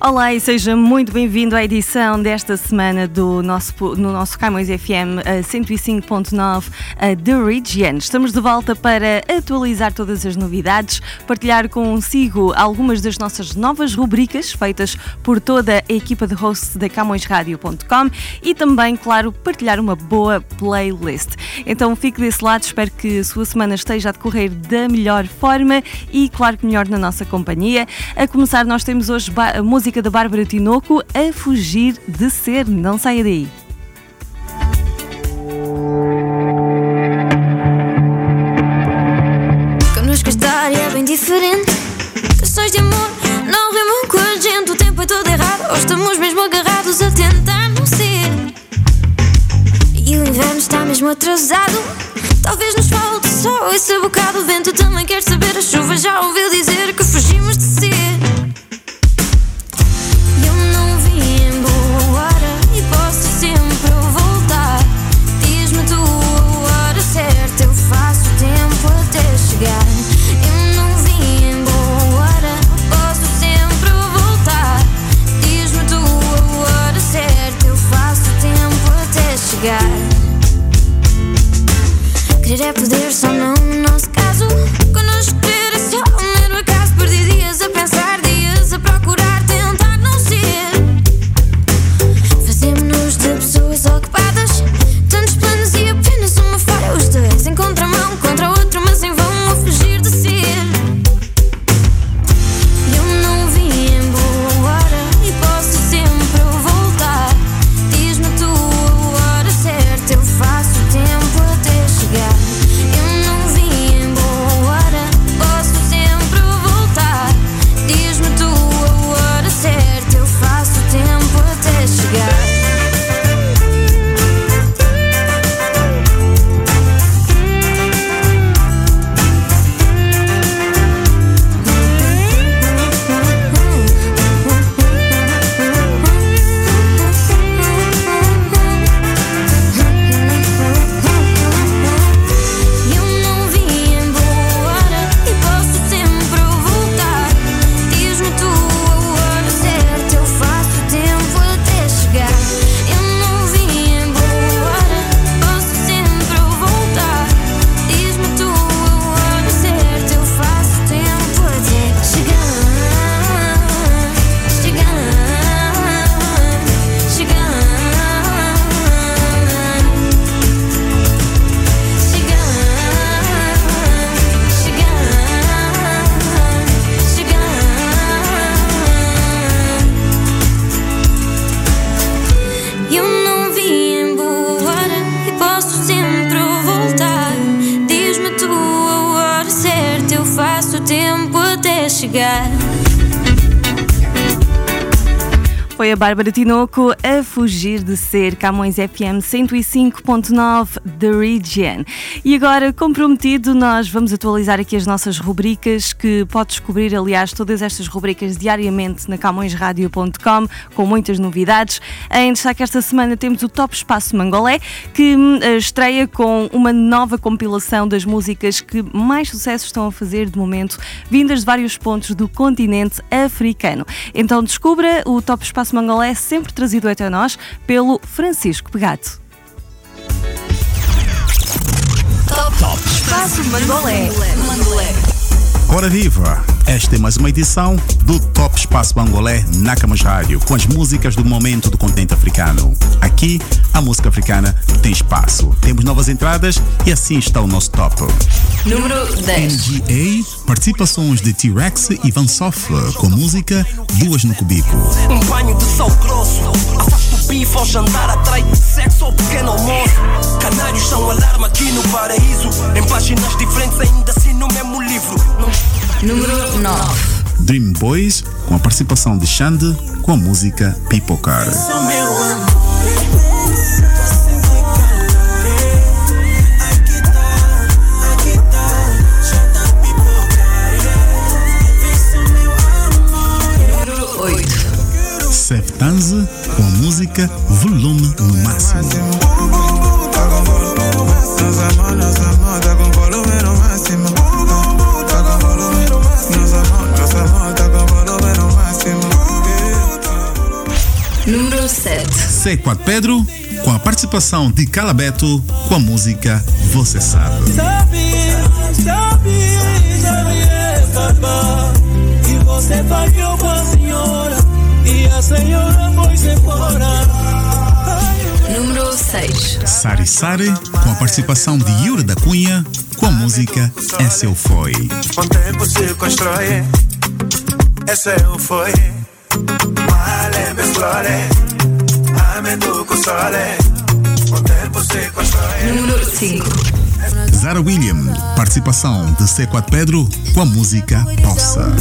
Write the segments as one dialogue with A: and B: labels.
A: Olá e seja muito bem-vindo à edição desta semana do nosso, no nosso Camões FM 105.9 The Region. Estamos de volta para atualizar todas as novidades, partilhar consigo algumas das nossas novas rubricas feitas por toda a equipa de hosts da CamõesRadio.com e também, claro, partilhar uma boa playlist. Então fique desse lado, espero que a sua semana esteja a decorrer da melhor forma e, claro que melhor na nossa companhia. A começar, nós temos hoje música música da Bárbara Tinoco, A Fugir de Ser. Não saia daí. Bárbara Tinoco a fugir de ser Camões FM 105.9 The Region. E agora, comprometido, nós vamos atualizar aqui as nossas rubricas que pode descobrir, aliás, todas estas rubricas diariamente na camõesradio.com com muitas novidades. Em destaque esta semana temos o Top Espaço Mangolé que hum, estreia com uma nova compilação das músicas que mais sucesso estão a fazer de momento, vindas de vários pontos do continente africano. Então descubra o Top Espaço Mangolé, sempre trazido até nós pelo Francisco Pegato.
B: Espaço Mangolé.
C: Ora viva! Esta é mais uma edição do Top Espaço Bangolé na Camas Rádio, com as músicas do momento do continente africano. Aqui, a música africana tem espaço. Temos novas entradas e assim está o nosso top.
B: Número 10.
C: NGA, participações de T-Rex e Van Soff, com música Duas no Cubico.
D: Um banho de sal grosso Afasto o bife ao jantar Atrai sexo ao pequeno almoço Canários são alarma aqui no paraíso. Em páginas diferentes, ainda assim no mesmo livro.
B: Número 9
C: Dream Boys, com a participação de Xande com a música People
D: Car. Seftanze com a
C: música Volume no Máximo.
E: Com volume no máximo. Nossa mão, nossa mão, tá com volume no máximo. Tá com volume no máximo. Nossa mão, tá com volume no máximo.
F: Número 7.
C: C4 Pedro, com a participação de Calabeto, com a música Você Sabe.
G: Sabe, sabe, sabe, é papá. E você falhou com a senhora. E a senhora foi-se embora.
F: Número 6.
C: Sari Sari, com a participação de Yuri da Cunha, com a música É Seu Foi.
E: Com o tempo se constrói. Esse é o foi. Male me flore. Amendo com sole. Com o tempo se constrói.
F: Número 5.
C: Zara William, participação de C4 Pedro, com a música Possa.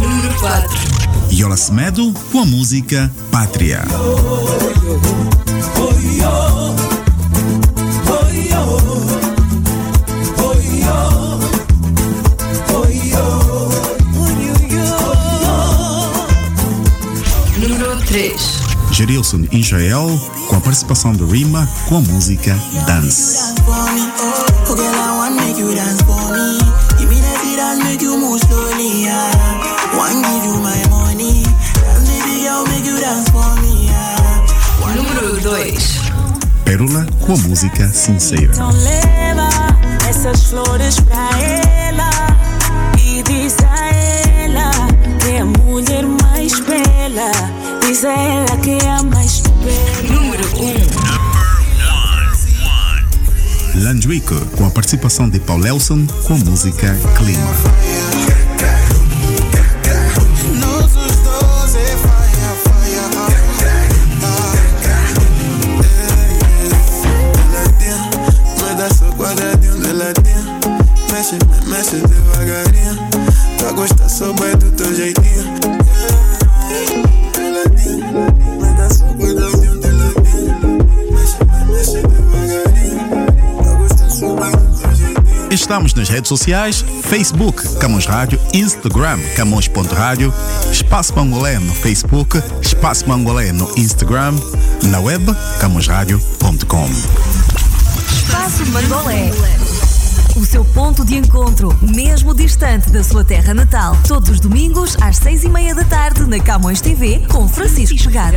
F: Número 4.
C: Yola Semedo, com a música Pátria.
F: Número 3.
C: Gerilson Israel, com a participação de Rima, com a música Dance.
F: Número 2.
C: Pérola, com a música Sincera.
G: Então leva essas flores pra ela e diz a ela que é a mulher mais bela. Diz a ela
F: 1.
C: Landrico, com a participação de Paul Elson, com a música Clima.
E: Devagarinho. Tá gosta só bem do teu jeitinho. Me
C: Estamos nas redes sociais, Facebook, Camões Rádio, Instagram, Camões.rádio, Espaço Mangolé no Facebook, Espaço Mangolé no Instagram, na web, camõesradio.com.
H: Espaço Mangolé. O seu ponto de encontro, mesmo distante da sua terra natal. Todos os domingos, às seis e meia da tarde, na Camões TV, com Francisco Chegado.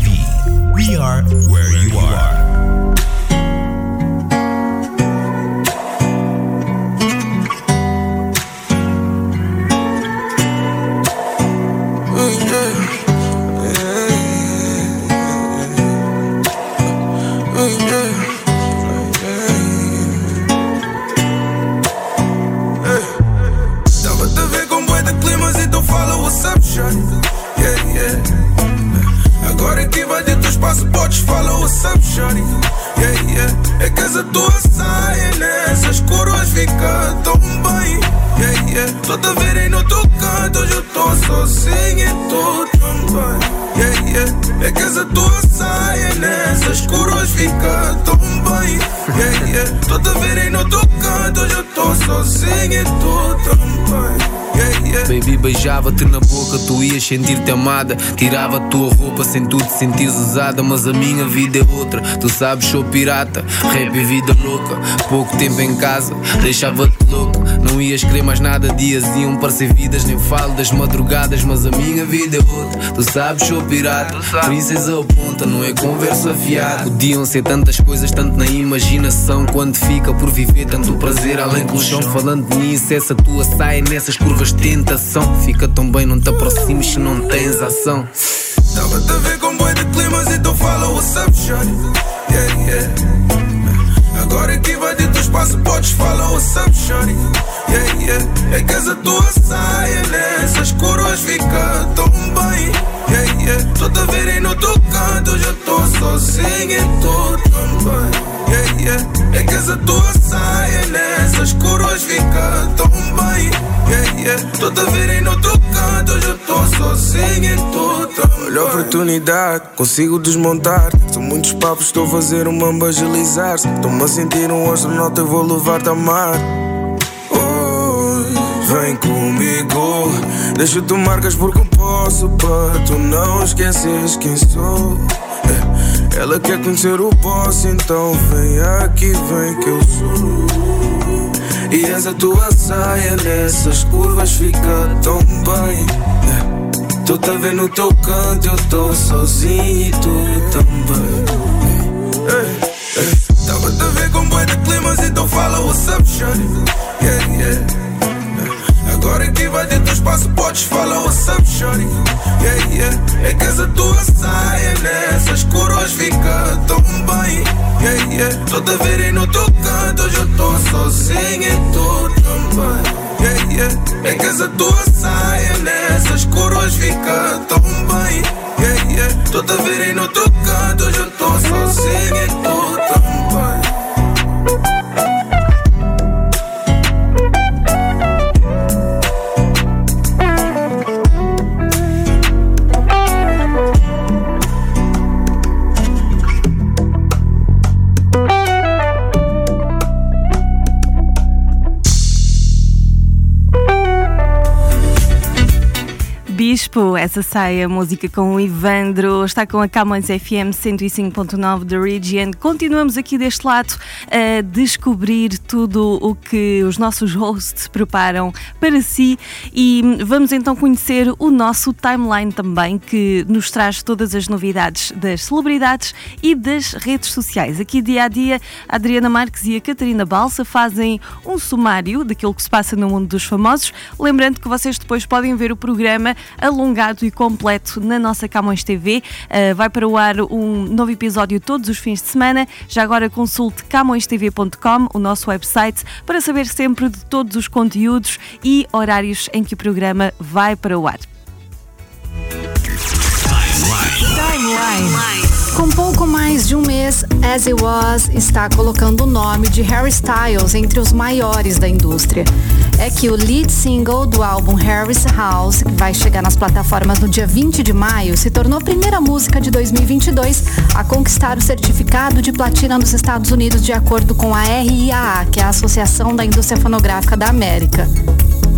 E: Tu
I: ias sentir-te amada. Tirava a tua roupa sem tu te sentires usada. Mas a minha vida é outra, tu sabes, sou pirata. Rap e vida louca, pouco tempo em casa, deixava-te louco. Não ias querer mais nada, dias iam parecer vidas. Nem falo das madrugadas, mas a minha vida é outra. Tu sabes, sou pirata. Princesa ou ponta, não é conversa fiada. Podiam ser tantas coisas, tanto na imaginação. Quando fica por viver tanto prazer além do chão. Falando nisso, essa tua saia nessas curvas de tentação. Fica tão bem, não te aproximes se não tens ação.
E: Tava a ver com bué de climas e tu fala what's up, shawty Yeah, yeah Agora que vai de teu espaço podes falar what's up, shawty
J: Yeah, yeah. É que essa tua saia nessas coroas fica tão bem. Yeah, yeah. Ver aí no teu canto, já tô sozinho e tu também. Yeah, yeah. É que essa tua saia nessas coroas fica tão bem. Yeah, yeah. Ver aí no teu canto, já tô sozinho e tu também. Olha oportunidade, consigo desmontar. São muitos papos, estou a fazer uma agilizar. Estou-me a sentir um astronauta, vou levar-te a mar. Vem comigo, deixa tu marcas porque eu posso. Para tu não esqueces quem sou. Eh, Ela quer conhecer o boss, então vem aqui, vem que eu sou. E essa tua saia nessas curvas fica tão bem. Eh, Tu tá vendo o teu canto, eu tô sozinho e tu também. Ei, ei. Tava a ver com boi de climas, então fala what's up, shawty. Yeah, yeah. Agora que vai ter teu espaço, podes falar what's up, shawty. Yeah, yeah. É que essa tua saia nessas coroas fica tão bem. Yeah, yeah. Tô te aí no teu canto, hoje eu tô sozinho e tu também. Yeah, yeah. É que essa tua saia nessas coroas fica tão bem. Yeah, yeah. Tô te aí no teu canto, hoje eu tô sozinho e tu também.
K: Bispo, essa saia, música com o Ivandro, está com a Camões FM 105.9 da Region. Continuamos aqui deste lado a descobrir tudo o que os nossos hosts preparam para si e vamos então conhecer o nosso timeline também, que nos traz todas as novidades das celebridades e das redes sociais. Aqui dia a dia, a Adriana Marques e a Catarina Balsa fazem um sumário daquilo que se passa no mundo dos famosos. Lembrando que vocês depois podem ver o programa alongado e completo na nossa Camões TV. Uh, vai para o ar um novo episódio todos os fins de semana. Já agora consulte camõestv.com, o nosso website, para saber sempre de todos os conteúdos e horários em que o programa vai para o ar.
L: Timeline. Com pouco mais de um mês, As It Was está colocando o nome de Harry Styles entre os maiores da indústria. É que o lead single do álbum Harry's House, que vai chegar nas plataformas no dia 20 de maio, se tornou a primeira música de 2022 a conquistar o certificado de platina nos Estados Unidos, de acordo com a RIAA, que é a Associação da Indústria Fonográfica da América.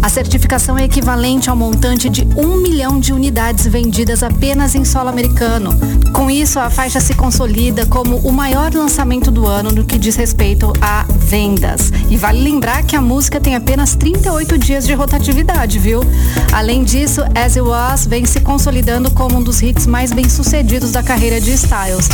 L: A certificação é equivalente ao montante de um milhão de unidades vendidas apenas em solo americano. Com isso, a faixa se consolida como o maior lançamento do ano no que diz respeito a vendas. E vale lembrar que a música tem apenas 38 dias de rotatividade, viu? Além disso, As It Was vem se consolidando como um dos hits mais bem-sucedidos da carreira de Styles.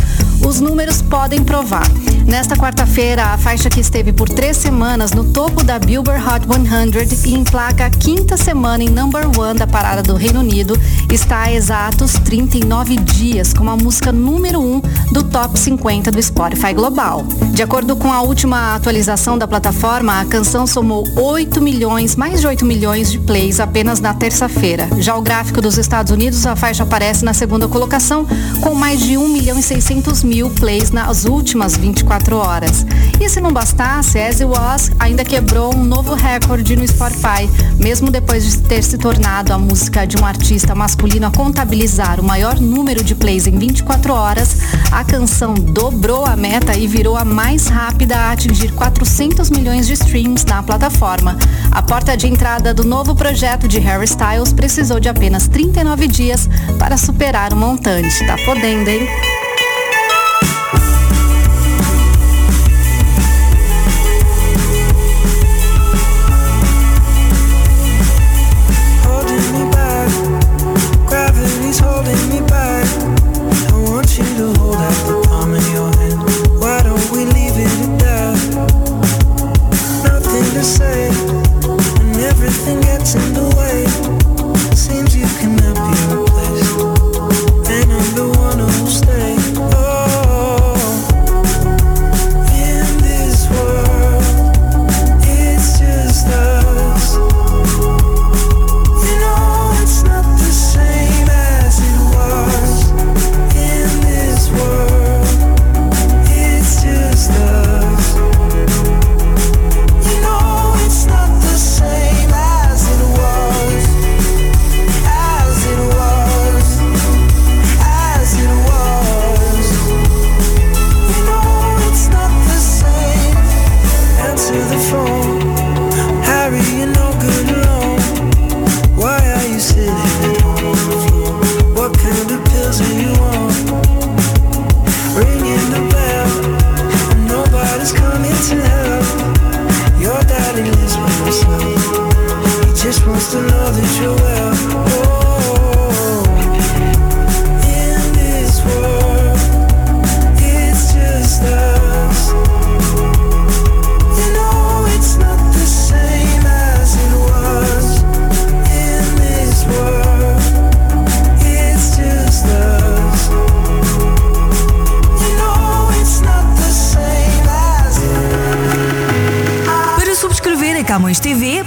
L: Os números podem provar. Nesta quarta-feira, a faixa que esteve por três semanas no topo da Billboard Hot 100 e em placa a quinta semana em number one da parada do Reino Unido, está há exatos 39 dias como a música número um do top 50 do Spotify Global. De acordo com a última atualização da plataforma, a canção somou 8 milhões, mais de 8 milhões de plays apenas na terça-feira. Já o gráfico dos Estados Unidos, a faixa aparece na segunda colocação, com mais de 1 milhão e 600 mil plays nas últimas 24 horas. E se não bastasse, As It Was ainda quebrou um novo recorde no Spotify, mesmo depois de ter se tornado a música de um artista masculino a contabilizar o maior número de plays em 24 horas, a canção dobrou a meta e virou a mais rápida a atingir 400 milhões de streams na plataforma. A porta de entrada do novo projeto de Harry Styles precisou de apenas 39 dias para superar o montante. Tá podendo, hein?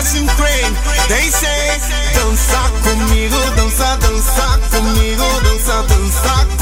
M: Sebastian Crane. They say, dança comigo, dança, dança comigo, dança, dança comigo.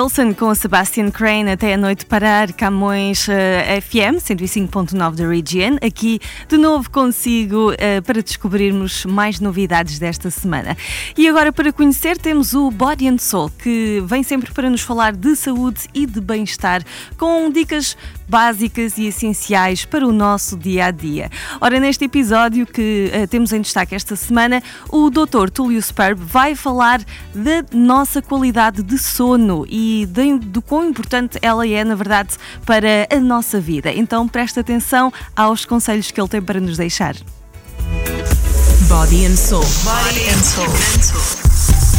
K: Wilson com Sebastian Crane até a noite parar, Camões eh, FM 105.9 da Region. Aqui de novo consigo eh, para descobrirmos mais novidades desta semana. E agora para conhecer temos o Body and Soul, que vem sempre para nos falar de saúde e de bem-estar, com dicas básicas e essenciais para o nosso dia a dia. Ora, neste episódio que eh, temos em destaque esta semana, o Dr. Túlio Sperb vai falar da nossa qualidade de sono e de, do quão importante ela é, na verdade, para a nossa vida. Então presta atenção aos conselhos que ele tem para nos deixar.
B: Body and Soul. Body and Soul.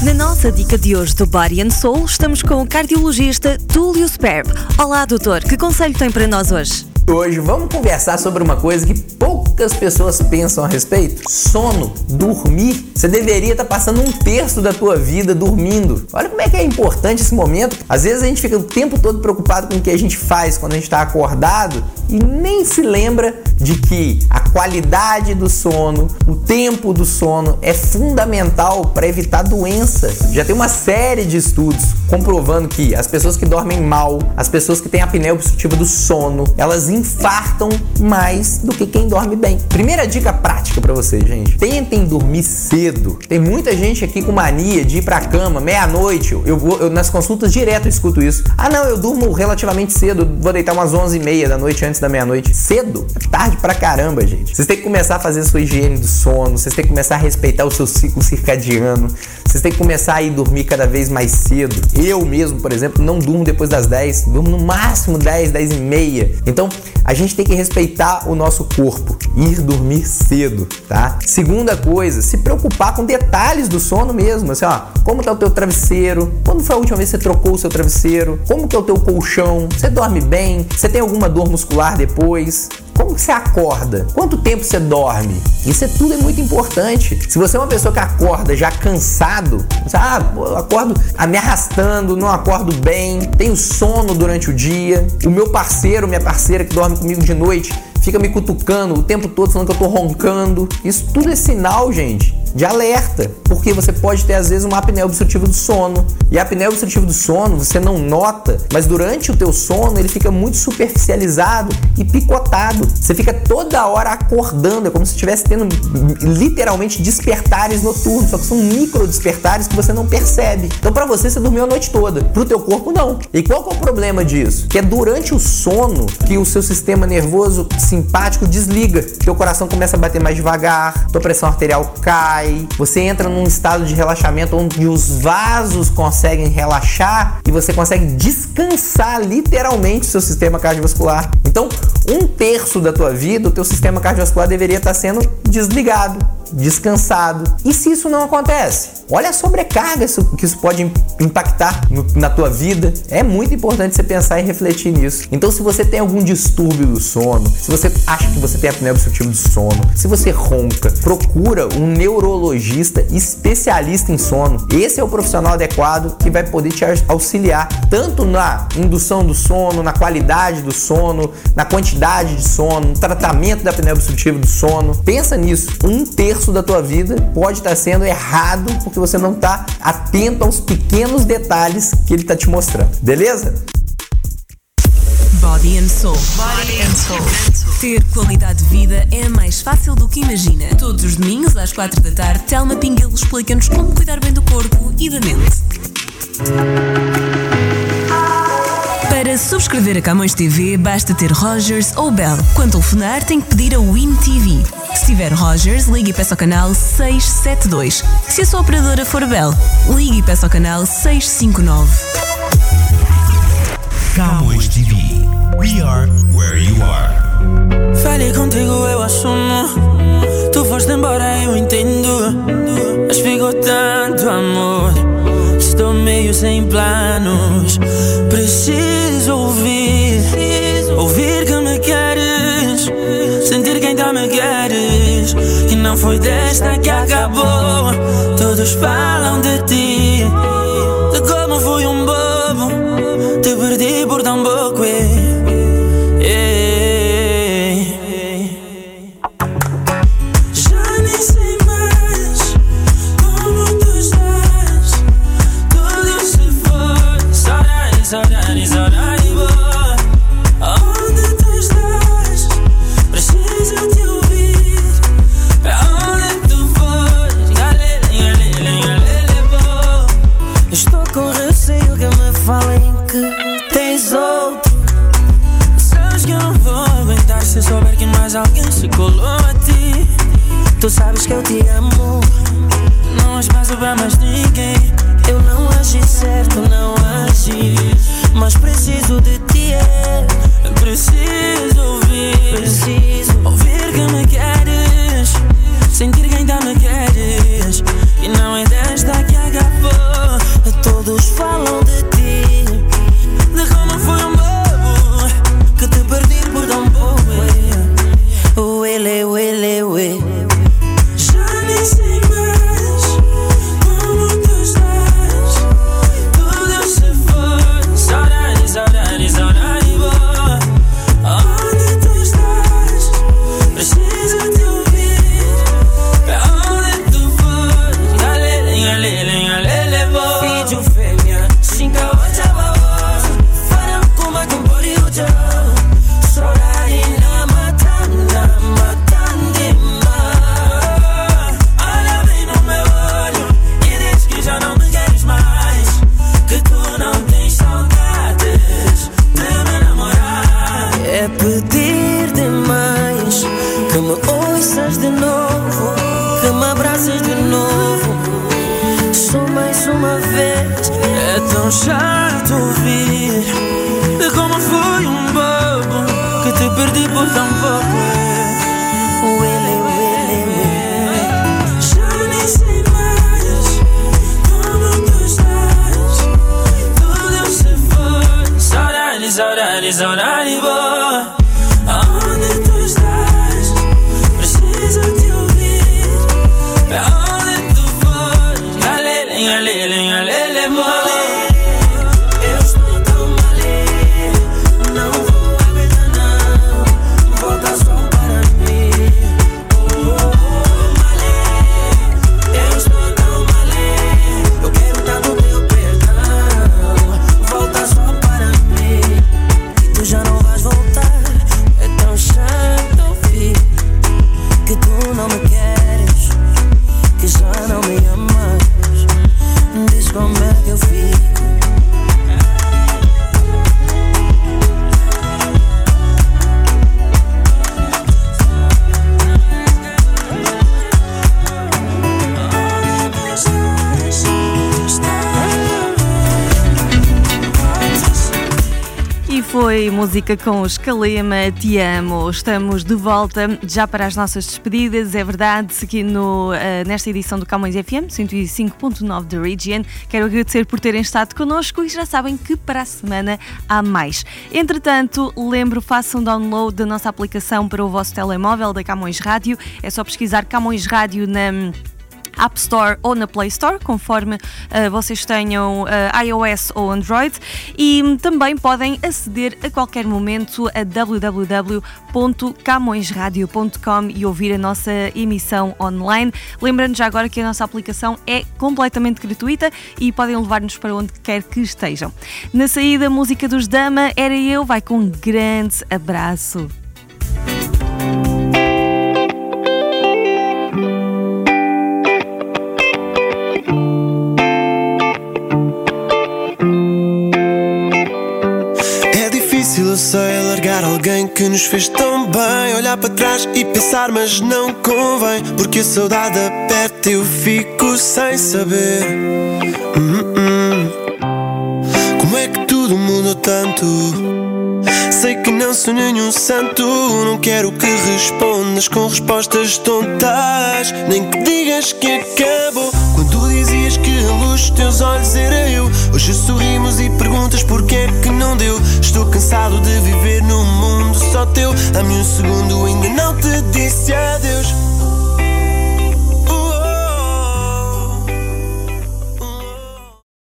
B: Na nossa dica de hoje do Body and Soul, estamos com o cardiologista Túlio Sperb. Olá, doutor, que conselho tem para nós hoje?
N: Hoje vamos conversar sobre uma coisa que poucas pessoas pensam a respeito? Sono, dormir. Você deveria estar passando um terço da tua vida dormindo. Olha como é que é importante esse momento. Às vezes a gente fica o tempo todo preocupado com o que a gente faz quando a gente está acordado e nem se lembra de que a qualidade do sono, o tempo do sono é fundamental para evitar doença. Já tem uma série de estudos comprovando que as pessoas que dormem mal, as pessoas que têm apneia obstrutiva do sono, elas infartam mais do que quem dorme bem. Primeira dica prática para vocês, gente. Tentem dormir cedo. Tem muita gente aqui com mania de ir pra cama meia-noite. Eu vou eu, nas consultas direto eu escuto isso. Ah, não, eu durmo relativamente cedo, vou deitar umas 11h30 da noite antes da meia-noite. Cedo? É tarde pra caramba, gente. Vocês têm que começar a fazer a sua higiene do sono, vocês têm que começar a respeitar o seu ciclo circadiano, vocês têm que começar a ir dormir cada vez mais cedo. Eu mesmo, por exemplo, não durmo depois das 10, durmo no máximo 10, 10 e meia. Então, a gente tem que respeitar o nosso corpo, ir dormir cedo, tá? Segunda coisa, se preocupar com detalhes do sono mesmo, assim, ó, como tá o teu travesseiro? Quando foi a última vez que você trocou o seu travesseiro? Como que é o teu colchão? Você dorme bem? Você tem alguma dor muscular depois? Como que você acorda? Quanto tempo você dorme? Isso é tudo é muito importante. Se você é uma pessoa que acorda já cansado, você, ah, eu acordo ah, me arrastando, não acordo bem, tenho sono durante o dia, o meu parceiro, minha parceira que dorme comigo de noite, fica me cutucando o tempo todo falando que eu tô roncando. Isso tudo é sinal, gente, de alerta, porque você pode ter às vezes uma apneia obstrutiva do sono. E a apneia obstrutiva do sono você não nota, mas durante o teu sono ele fica muito superficializado e picotado. Você fica toda hora acordando, é como se estivesse tendo literalmente despertares noturnos, só que são micro despertares que você não percebe. Então para você você dormiu a noite toda, pro teu corpo não. E qual é o problema disso? Que é durante o sono que o seu sistema nervoso simpático desliga, teu coração começa a bater mais devagar, tua pressão arterial cai, você entra num estado de relaxamento onde os vasos conseguem relaxar e você consegue descansar literalmente seu sistema cardiovascular. Então, um terço da tua vida, o teu sistema cardiovascular deveria estar sendo desligado, descansado. E se isso não acontece? Olha a sobrecarga que isso pode impactar na tua vida. É muito importante você pensar e refletir nisso. Então, se você tem algum distúrbio do sono, se você acha que você tem apneia obstrutiva do sono, se você ronca, procura um neurologista especialista em sono. Esse é o profissional adequado que vai poder te auxiliar tanto na indução do sono, na qualidade do sono, na quantidade de sono, no tratamento da apneia obstrutiva do sono. Pensa nisso. Um terço da tua vida pode estar sendo errado porque você não está atento aos pequenos detalhes que ele está te mostrando. Beleza?
B: Body and Soul. Body and Soul. Ter qualidade de vida é mais fácil do que imagina. Todos os domingos às quatro da tarde, Telma Pinguelo explica-nos como cuidar bem do corpo e da mente. Para subscrever a Camões TV, basta ter Rogers ou Bell. Quando telefonar, tem que pedir a Win TV. Se tiver Rogers, ligue e peça ao canal 672. Se a sua operadora for Bell, ligue e peça ao canal 659.
O: Camões TV. We are where you are.
P: Falei contigo, eu assumo. Tu foste embora, eu entendo. Mas ficou tanto amor. Meio sem planos. Preciso ouvir. Ouvir que me queres. Sentir que ainda me queres. Que não foi desta que acabou. Todos falam de ti. De como fui um bobo. Te perdi por tão pouco. Saudade, saudade boa. Foi
K: música com os Kalema, Te Amo. Estamos de volta já para as nossas despedidas. É verdade, aqui no, eh, nesta edição do Camões FM 105.9 da Region. Quero agradecer por terem estado connosco e já sabem que para a semana há mais. Entretanto, lembro, façam download da nossa aplicação para o vosso telemóvel da Camões Rádio. É só pesquisar Camões Rádio na. App Store ou na Play Store, conforme uh, vocês tenham uh, iOS ou Android, e hum, também podem aceder a qualquer momento a www.camõesradio.com e ouvir a nossa emissão online. Lembrando já agora que a nossa aplicação é completamente gratuita e podem levar-nos para onde quer que estejam. Na saída, música dos Dama era eu, vai com um grande abraço.
Q: Que nos fez tão bem. Olhar para trás e pensar, mas não convém. Porque a saudade aperta e eu fico sem saber. Hum, hum. Como é que tudo mudou tanto? Sei que não sou nenhum santo. Não quero que respondas com respostas tontas. Nem que digas que acabou. Quando dizias que a luz dos teus olhos era eu. Hoje sorrimos e perguntas porque é que não deu. Estou cansado de viver num mundo só teu. Dá-me um segundo, ainda não te disse adeus.